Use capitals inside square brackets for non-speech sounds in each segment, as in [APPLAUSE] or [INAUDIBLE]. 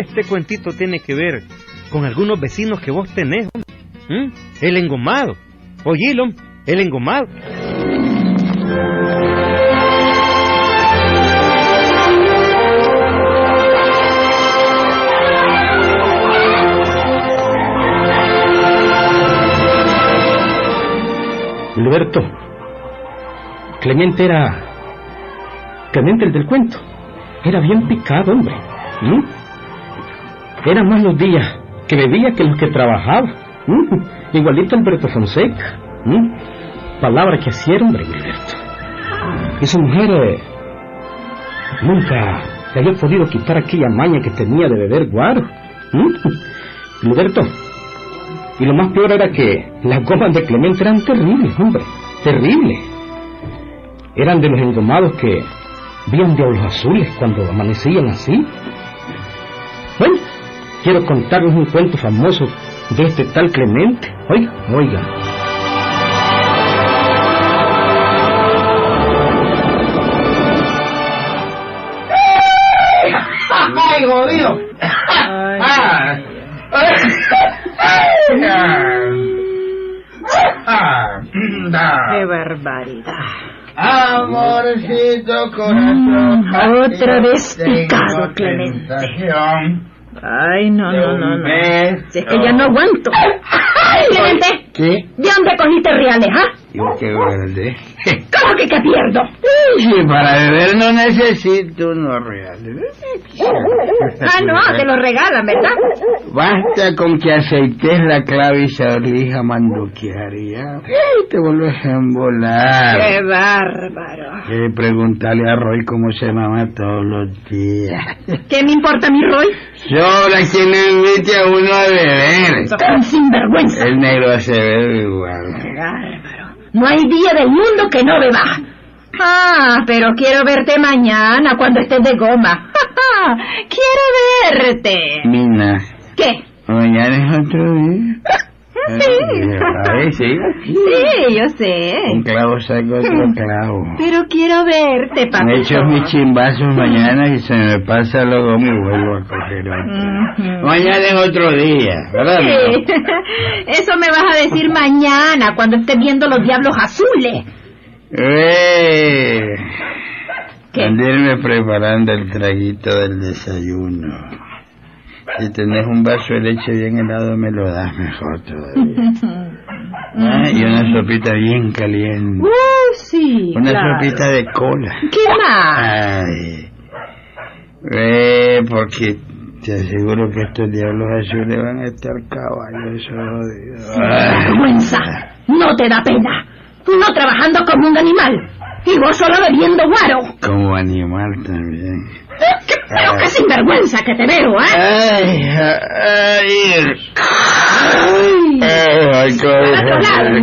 Este cuentito tiene que ver con algunos vecinos que vos tenés. ¿Mm? El engomado. Oílo, el engomado. Alberto, Clemente era... Clemente el del cuento. Era bien picado, hombre. ¿Mm? Era más los días que bebía que los que trabajaba. ¿Mm? Igualito Alberto Fonseca. ¿Mm? Palabra que hacía hombre, Alberto. Esa mujer eh, nunca le había podido quitar aquella maña que tenía de beber guaro. ¿Mm? Alberto, y lo más peor era que las gomas de Clemente eran terribles, hombre. Terribles. Eran de los engomados que vían diablos azules cuando amanecían así. Quiero contarles un cuento famoso de este tal Clemente. Oiga, oiga. ¡Ay, jodido! Ah. ¡Qué barbaridad! Amorcito corazón. Mm, otra vez picado, Clemente. Ay, no, no, no, no. Si es que ya no aguanto. [LAUGHS] ¡Ay! ¿Qué? ¿De dónde cogiste reales, ah? Yo qué verde. ¿Cómo que te pierdo? Sí, para beber no necesito unos reales. [LAUGHS] Ah, no, te lo regalan, ¿verdad? Basta con que aceites la clave y se orija manduquear y ya. ¡Ay, te vuelves a embolar! ¡Qué bárbaro! Que preguntarle a Roy cómo se mama todos los días. [LAUGHS] ¿Qué me importa mi Roy? Sobra quien le invite a uno a beber. Tan sinvergüenza. El negro Acevedo igual. ¡Qué! No hay día del mundo que no beba. Ah, pero quiero verte mañana cuando estés de goma. [LAUGHS] quiero verte. Mina, ¿Qué? mañana es otro día. Sí. Ay, sí. Sí, yo sé. Un clavo saca otro clavo. Pero quiero verte, papá. Me echo mis chimbazos mañana y se me pasa luego me vuelvo a coger otro. Mañana es otro día, ¿verdad? Sí. [LAUGHS] Eso me vas a decir mañana cuando estés viendo los diablos azules. Eh, ¿Qué? Andirme preparando el traguito del desayuno. Si tenés un vaso de leche bien helado, me lo das mejor todavía. [LAUGHS] Ah, y una sopita bien caliente. Uh, sí. Una claro. sopita de cola. ¿Qué más? Ay. Eh, porque te aseguro que estos diablos azules van a estar caballos. Vergüenza. No te da pena. No trabajando como un animal. Y vos solo bebiendo guaro. Como animal también. Pero qué sinvergüenza que te veo, ¿eh? Ay, ay, ay, ay, otro Bárbaro.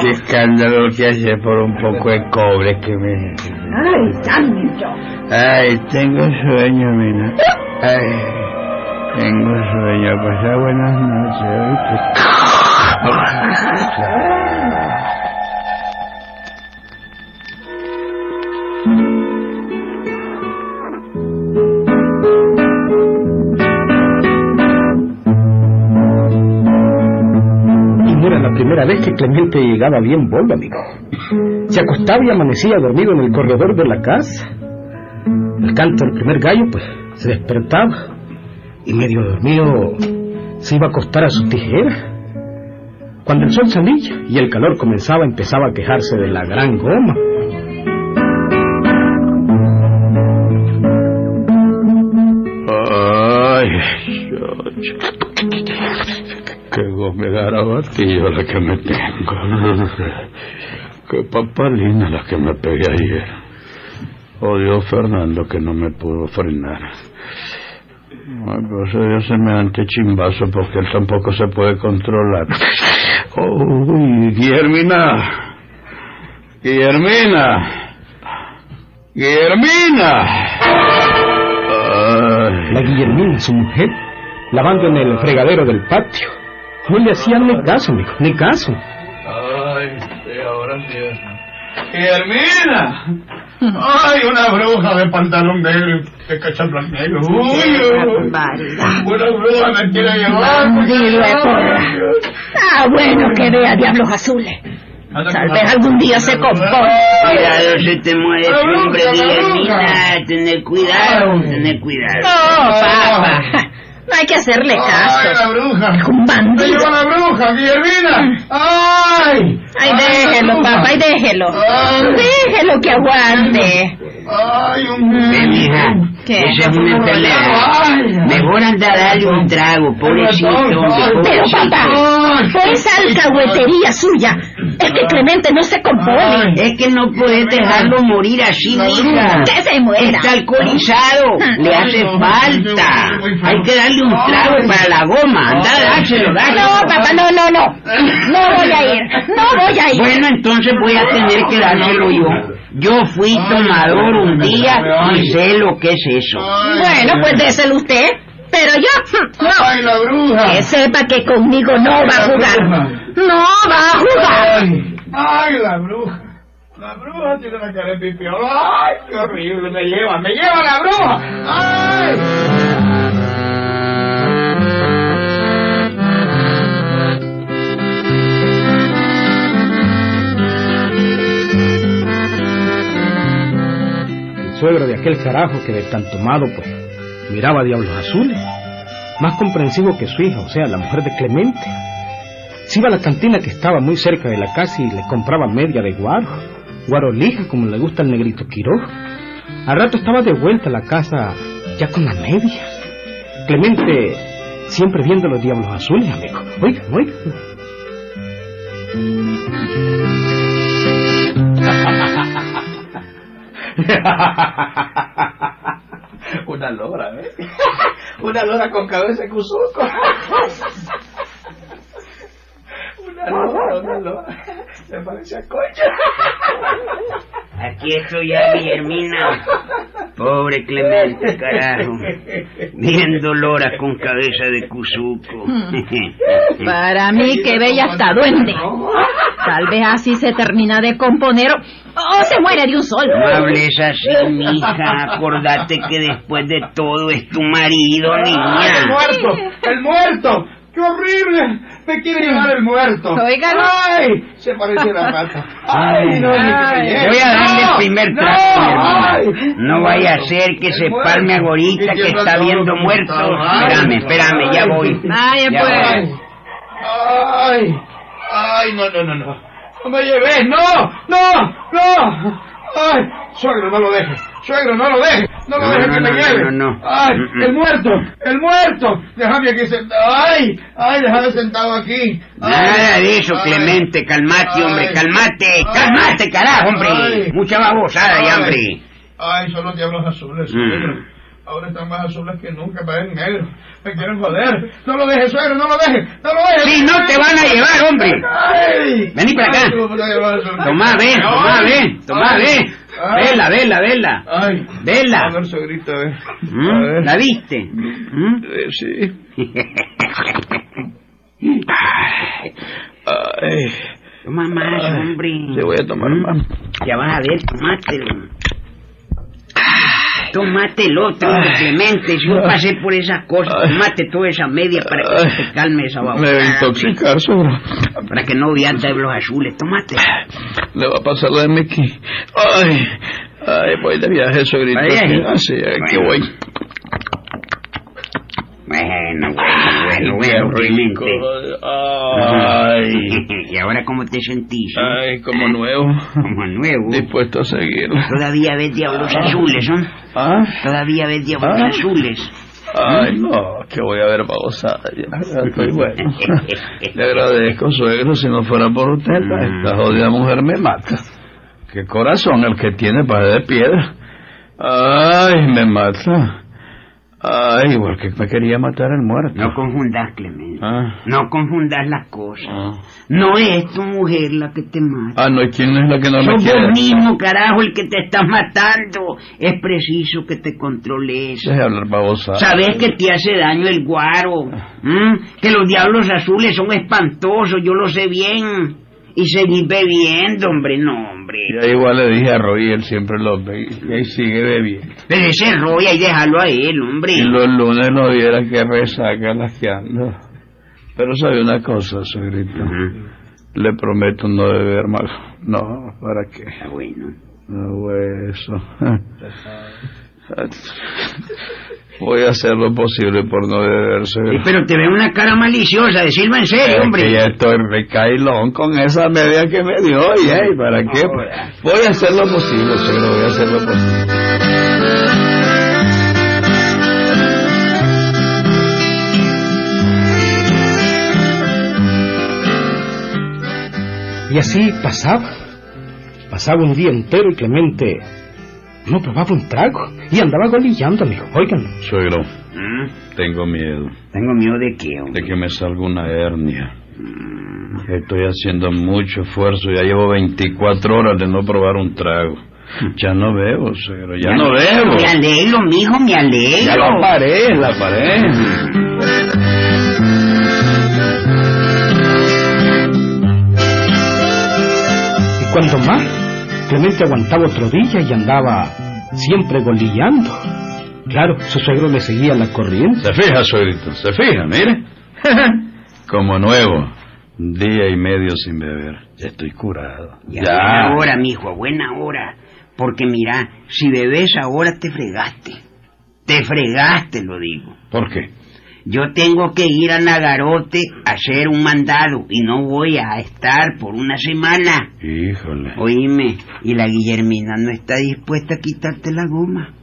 Qué escándalo que hace por un poco de cobre que me... Ay, santo. Ay, tengo sueño, mira. Ay, tengo sueño. Pasar buenas noches. [LAUGHS] primera vez que Clemente llegaba bien bolo, amigo. Se acostaba y amanecía dormido en el corredor de la casa. El canto del primer gallo, pues, se despertaba y medio dormido se iba a acostar a sus tijeras. Cuando el sol salía y el calor comenzaba, empezaba a quejarse de la gran goma. Garabatillo la que me tengo. Qué papalina la que me pegué ayer. Odio Fernando que no me pudo frenar. Ay, pues Dios semejante chimbazo porque él tampoco se puede controlar. Uy, Guillermina. Guillermina. Guillermina. Ay. La Guillermina, su mujer, lavando en el fregadero del patio. No le hacían ni caso, amigo, ni caso. Ay, sí, ahora sí. Guillermina. Ay, una bruja de pantalón negro y de cachaplas negro. Uy, uy. Una bruja me quiere llevar. Porra. Ah, bueno, que vea diablos azules. Tal vez algún día se compone. Cuidado, se te bruja, hombre, Guillermina. Tener cuidado, tener cuidado. No, papá. No hay que hacerle Ay, caso. la bruja. Es un bandido. lleva la bruja, Guillermina. Ay. Ay, la déjelo, bruja. papá, y déjelo. Ay. Déjelo que aguante. Ay, un mija, ¿Qué? esa es una enfermedad. Mejor anda a darle un trago, pobrecito, Pero, papá, por esa alcahuetería suya, es que Clemente no se compone. Es que no puedes dejarlo morir así, mija. Que se muera. Está alcoholizado, le hace falta. Hay que darle un trago para la goma. Anda, dáselo, dáselo. No, papá, no, no, no. No voy a ir. No voy a ir. Bueno, entonces voy a tener que dárselo yo. Yo fui tomador un día y sé lo que es eso. Bueno, pues déselo usted. Pero yo, Ay, la bruja. Que sepa que conmigo no va a jugar. No va a jugar. Ay, ay, la bruja. La bruja tiene la cara de pipión. Ay, qué horrible. Me lleva, me lleva la bruja. Ay. El suegro de aquel carajo que de tan tomado, pues, miraba diablos azules. Más comprensivo que su hija, o sea, la mujer de Clemente. Se iba a la cantina que estaba muy cerca de la casa y le compraba media de guaro. Guaro lija, como le gusta al negrito Quiroz. Al rato estaba de vuelta a la casa ya con la media. Clemente siempre viendo los diablos azules, amigo. Oiga, oiga. [LAUGHS] Una lora, ¿eh? [LAUGHS] Una lora con cabeza de cuzuco. Una lora, una lora. Me parece a coche. Aquí estoy ya, Guillermina. Pobre Clemente, carajo. Viendo loras con cabeza de cuzuco. Para mí que bella hasta duende. Tal vez así se termina de componer o, o se muere de un solo. No hables así, mija. Acordate que después de todo es tu marido, ¡Ay, el niña. muerto! ¡El muerto! ¡Qué horrible! ¡Me quiere llevar el muerto! Óigalo. ¡Ay! Se parece a la rata. ¡Ay, no! Ay. que Voy a darle el ¡No! primer ¡No! trago. ¡Ay! No vaya a ser que se muerto. palme agorita Y que está viendo. Ay, Espérame, espérame, ya voy. Vaya, Ya pues. voy. ¡Ay! ¡Ay! No, no, no, no. ¡No me lleves! ¡No! ¡No! ¡No! ¡Ay! Suegro, no lo dejes. Suegro, no lo dejes. No lo dejes que me lleve. ¡Ay! Mm, mm. ¡El muerto! ¡El muerto! Déjame aquí sentado. ¡Ay! ¡Ay! Déjame sentado aquí. Nada de eso. Clemente, calmate, hombre, calmate, calmate, carajo, hombre. Mucha babosada ya, hombre. Ay, son los diablos azules, Mm. suegro. Ahora están más azules que nunca, parecen negros. Me quieren joder. No lo dejes, suegro, no lo dejes. No lo dejes. Sí, no te van a llevar, hombre. Ay. Vení para acá. Tomá, ve, tomá, Ay. ve, tomá, Ay. ve. Ay. Vela, vela, vela. Ay. Vela. A ver, suegrita, a ver. ¿Mm? A ver. ¿La viste? ¿Mm? Eh, sí. Ay. [LAUGHS] Toma más, hombre. Sí, voy a tomar más. Ya vas a ver, tomátelo. Tómate el otro, hombre, Clemente. Si yo pasé por esas cosas, Ay. tómate toda esa media para que se te calme esa Me va a babosada. intoxicar, suegro. Para que no veas los azules, tómate. Le va a pasar la de Mickey. Ay. Ay, voy de viaje. Vaya. Así, aquí Bueno. voy. Bueno, bueno, bueno, bueno, rico. Clemente. Ay. [LAUGHS] ¿Y ahora cómo te sentís? eh? Ay, como nuevo. [LAUGHS] Como nuevo. Dispuesto a seguirlo. Todavía ves diablos azules, ¿no? ¿Ah? Todavía ves diablos Ah. azules. Ay, no, que voy a ver babosada. Ya, ya estoy bueno. [LAUGHS] Le agradezco, suegro. Si no fuera por usted, esta jodida mujer me mata. Qué corazón el que tiene para de piedra. Ay, me mata. Ay, igual que me quería matar el muerto. No confundas, Clemente. Ah, No confundas las cosas. ah. No es tu mujer la que te mata. Ah, no, ¿y quién es la que no me Sos quiere? vos mismo, carajo, el que te está matando. Es preciso que te controles. Deje de hablar babosada. Sabes que te hace daño el guaro, ¿m? que los diablos azules son espantosos, yo lo sé bien. Y seguir bebiendo, hombre, no, hombre. Ya igual le dije a Roy, él siempre lo ve y ahí sigue bebiendo. Pero ese Roy, ahí déjalo a él, hombre. Y los lunes no viera que resaca las que ando. Pero sabe una cosa. Ujú. Le prometo no beber más. No, ¿para qué? Ah, bueno. No, eso. [LAUGHS] Voy a hacer lo posible por no beber, Sí, suegro. pero te ve una cara maliciosa, decirlo en serio, Es hombre. que ya estoy recailón con esa media que me dio, y ey, ¿para qué? Voy a hacer lo posible, suegro, voy a hacer lo posible. Y así pasaba. Pasaba un día entero y Clemente no probaba un trago y andaba golillando, amigo. Oigan, Suegro, Mm, tengo miedo Tengo miedo de qué, de hombre. que me salga una hernia. Estoy haciendo mucho esfuerzo, ya llevo 24 horas de no probar un trago. Ya no bebo, suegro, ya no bebo. Me alegro, mijo, me alegro. Ya la paré, la paré. Más, Clemente aguantaba otro día y andaba siempre golillando. Claro, su suegro le seguía la corriente. Se fija, suegrito, se fija, mire. [LAUGHS] Como nuevo, día y medio sin beber. Ya estoy curado. Ya, buena hora, mijo, buena hora. Porque mira, si bebes ahora te fregaste. Te fregaste, lo digo. ¿Por qué? Yo tengo que ir a Nagarote a hacer un mandado y no voy a estar por una semana. Híjole. Oíme, y la Guillermina no está dispuesta a quitarte la goma.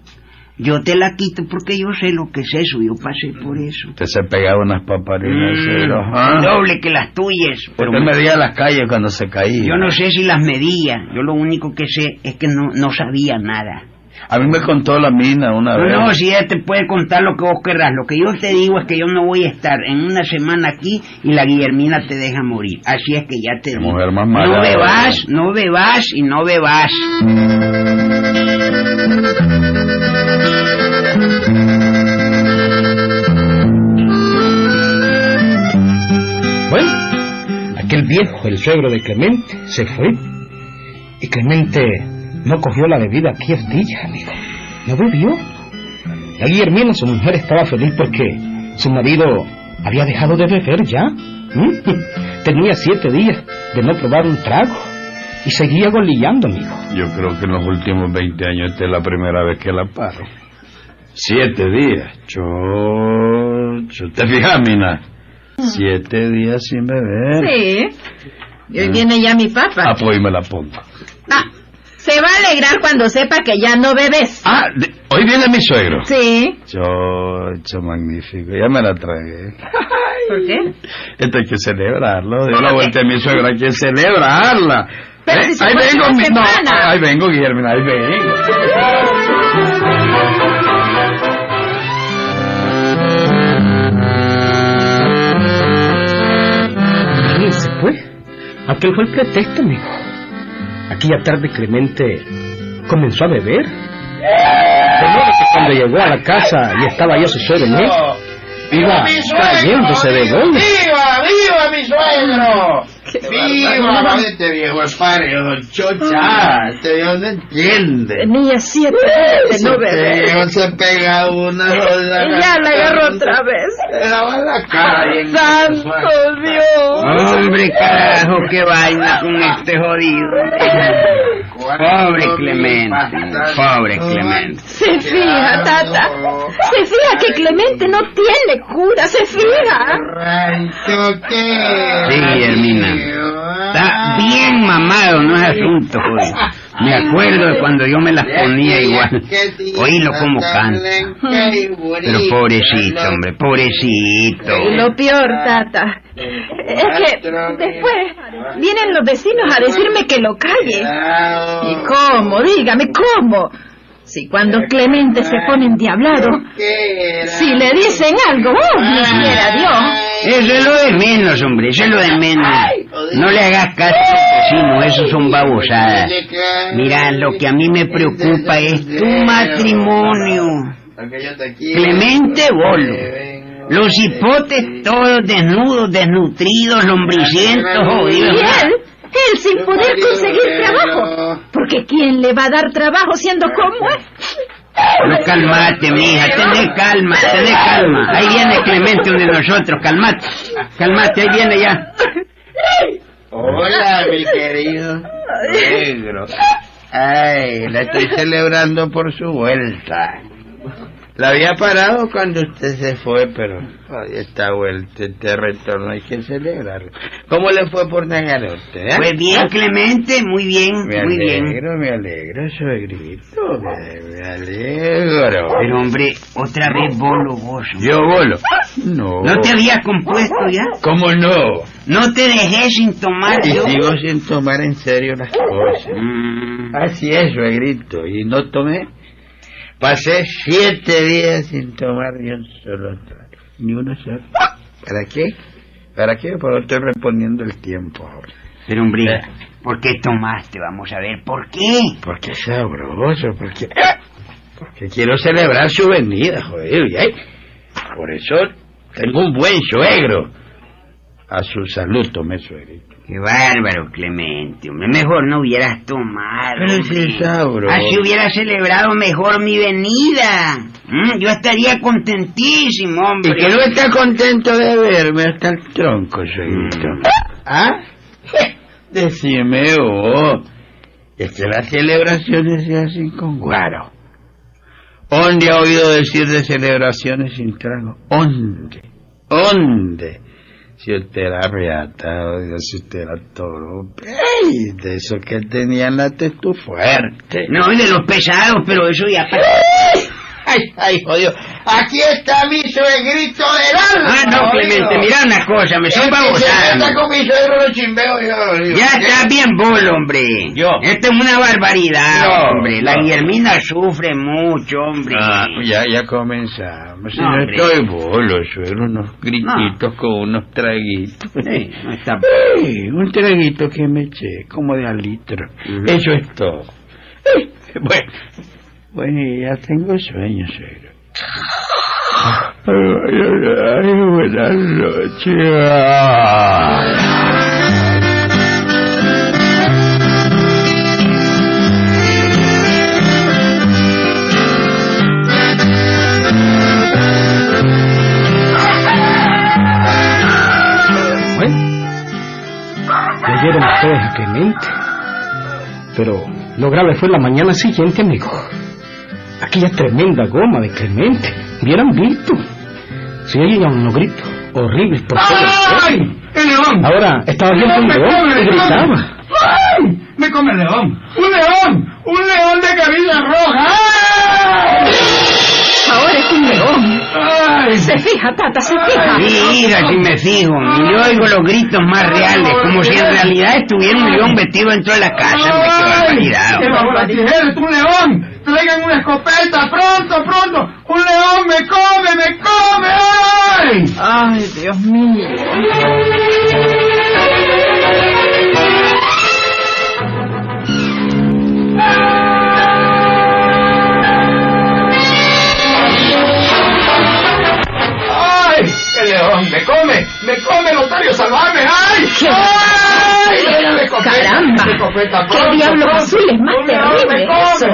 Yo te la quito porque yo sé lo que es eso, yo pasé por eso. Usted se pegaba unas paparinas, Mm, suegro. ¿ah? doble que las tuyas. Pero Usted medía las calles cuando se caía. yo no sé si las medía, yo lo único que sé es que no, no sabía nada. A mí me contó la mina una No, vez. no, si ella te puede contar lo que vos querrás. Lo que yo te digo es que yo no voy a estar en una semana aquí y la Guillermina te deja morir. Así es que ya te digo. mujer más No bebas, no bebas y no bebas. Bueno, aquel viejo, el suegro de Clemente, se fue. Y Clemente no cogió la bebida aquel día, amigo. No bebió. La Guillermina, su mujer, estaba feliz porque su marido había dejado de beber ya. ¿Mm? [LAUGHS] Tenía siete días de no probar un trago. Y seguía golillando, amigo. Yo creo que en los últimos 20 años esta es la primera vez que la paro. Siete días. Chocho. ¿Te fijas, Mina? Siete días sin beber. Sí. Y hoy viene ya mi Ah, papá. pues ahí me la pongo. Ah, se va alegrar cuando sepa que ya no bebes. Ah, de- hoy viene mi suegro. Sí. Chocho, magnífico. Ya me la tragué. [LAUGHS] ¿Por qué? Esto hay que celebrarlo. De ¿Cómo la que? vuelta de mi suegro hay que celebrarla. Pero Eh, si se ahí vengo, una mi... no, ahí vengo, Guillermo, ahí vengo. Y se fue. Aquel fue el pretexto, amigo. Aquella tarde Clemente comenzó a beber. De modo que cuando llegó a la casa y estaba ya su suegro iba cayéndose de gol. ¡Viva, viva mi suegro! ¡Viva! Este viejo es don Chocha. Este viejo no entiende. Tenía siete no Este viejo se pega una. [LAUGHS] Y ya la agarró otra vez. Le daba la cara. ¡Santo Dios! Hombre, carajo, qué vaina con este jodido. Pobre Clemente, pobre Clemente. Se fija, tata. Se fija que Clemente no tiene cura, se fija. Rancho, ¿qué? Sí, Hermina. Está bien mamado, no es asunto, joder. Me acuerdo de cuando yo me las ponía igual. Oílo como canta. Pero pobrecito, hombre, pobrecito. Y lo peor, tata, es que después vienen los vecinos a decirme que lo calle. ¿Y cómo? Dígame, ¿cómo? Si cuando Clemente se pone endiablado, si le dicen algo, ¡oh, quisiera Dios! Eso es lo de menos, hombre, eso es lo de menos. No le hagas caso al vecino, eso son babosadas. Mira, lo que a mí me preocupa es tu matrimonio. Clemente Bolo. Los hipotes todos desnudos, desnutridos, lombricientos, Y jodidos. él, Él sin poder conseguir trabajo. Porque ¿quién le va a dar trabajo siendo como es? No, calmate, mija, tené calma, tené calma. Ahí viene Clemente, uno de nosotros, calmate. Calmate, ahí viene ya. Hola, mi querido negro. Ay, la estoy celebrando por su vuelta. La había parado cuando usted se fue, pero está vuelta, este retorno hay que celebrarlo. ¿Cómo le fue por Nagarote? Eh? Pues bien, Clemente, muy bien, Me muy bien. alegro, me alegro, suegrito, me, me alegro. Pero hombre, otra vez bolo vos. ¿Yo bolo? No. ¿No te habías compuesto ya? ¿Cómo no? No te dejé sin tomar Y yo. sigo sin tomar en serio las cosas. Mm, Así es, suegrito, y no tomé. Pasé siete días sin tomar ni un solo trago, ni uno solo. ¿Para qué? ¿Para qué? Porque estoy reponiendo el tiempo ahora. Pero hombre, ¿por qué tomaste? Vamos a ver, ¿por qué? Porque es sabroso, porque... Porque quiero celebrar su venida, joder. ay, Por eso tengo un buen suegro. A su salud tomé suegrito. Qué bárbaro, Clemente. Hombre, mejor no hubieras tomado. Pero si. Así hubiera celebrado mejor mi venida. Mm, yo estaría contentísimo, Y hombre. que no está contento de verme hasta el tronco, suegrito. ¿Ah? Decime vos. Es que las celebraciones se hacen con guaro. ¿Dónde ha oído decir de celebraciones sin trago? ¿Dónde? ¿Dónde? Si usted era reata, si usted era toro. ¡Ey! De eso que tenían la testu fuerte. No, y de los pesados, pero eso ya. ¡Ay, ay, jodido! Aquí está mi suegrito del alma. Ah, no, Clemente, mira una cosa, me son babosadas. meta con mi suegro lo chimbeo yo. Ya está bien bolo, hombre. Yo. Esto es una barbaridad, hombre. La. Guillermina sufre mucho, hombre. Ah, ya, ya comenzamos. Si No, no, estoy bolo, suegro, unos grititos con unos traguitos. Sí, no está... [LAUGHS] Ey, un traguito que me eché, como de al litro. Ujú. Eso es todo. [LAUGHS] Bueno, bueno, ya tengo sueño, suegro. [LAUGHS] Ay, ay, ay, buenas noches. Le dieron ustedes a Clemente. Pero lo grave fue la mañana siguiente, amigo. Aquella tremenda goma de Clemente. Hubieran visto. Se oían unos gritos horribles por todo el pueblo. ¡El león! Ahora estaba viendo un león y gritaba. ¡Ay! ¡Me come el león! ¡Un león! ¡Un león de cabilla roja! ¡Ay! Ahora es un león. ¡Ay! Se fija, Tata, se fija. Mira, si me fijo, y yo oigo los gritos más reales, como si en realidad estuviera un león metido dentro de la casa. hombre, qué barbaridad. ¡Qué barbaridad! ¡Tijeras, un león! ¡Traigan una escopeta! ¡Pronto, pronto! ¡Un león me come, me come! ¡Ay! Ay, Dios mío. ¿Qué pronto, diablo pronto! azul es más ¡Un león terrible eso?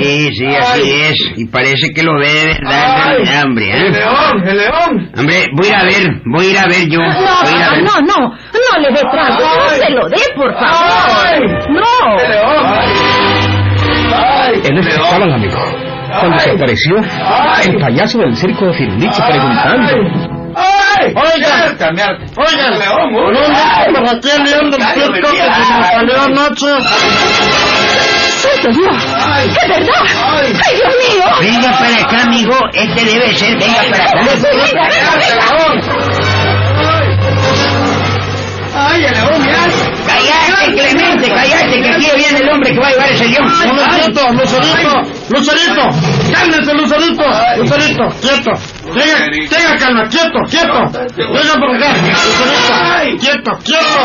Sí, sí, así Ay. es. Y parece que lo ve de verdad, Ay. realidad, hombre. ¡El ¿eh? león! ¡El león! Hombre, voy a ir a ver, voy a ir a ver yo. No, Voy a ir a ver. no, no, no le dé trago, no se lo dé, por Ay. favor. ¡El No. león! ¡Ay! En eso león. estaban, amigo. Cuando se apareció el payaso del circo de Firulichi preguntando. ¡Ay! Oiga. ¡Oiga! león! ¿Por dónde por aquí el león del circo que se nos salió anoche? ¡Santo Dios! ¡Es verdad! ¡Ay, Dios mío! Venga para acá, amigo. Este debe ser. Venga para acá. Venga, venga, venga. ¡Ay, el león, mira! Cállate, Clemente, cállate, que aquí viene el hombre que va a llevar ese león. ¡Lucerito, Lucerito! ¡Lucerito! ¡Cálmese, Lucerito! ¡Lucerito, quieto! ¡Tenga, tenga calma, quieto, quieto! ¡Venga por acá! ¡Quieto, quieto!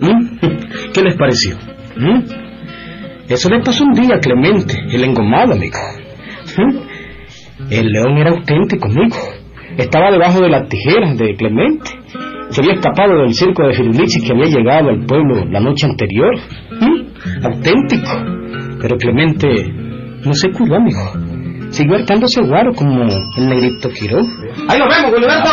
¿Mm? ¿Qué les pareció? ¿Mm? Eso le pasó un día a Clemente, el engomado, amigo. ¿Mm? El león era auténtico, amigo. Estaba debajo de las tijeras de Clemente. Se había escapado del circo de Firulichi que había llegado al pueblo la noche anterior. Auténtico. Pero Clemente no se curó, amigo. Siguió hartándose guaro como el negrito Quiró. Ahí nos vemos, Gilberto.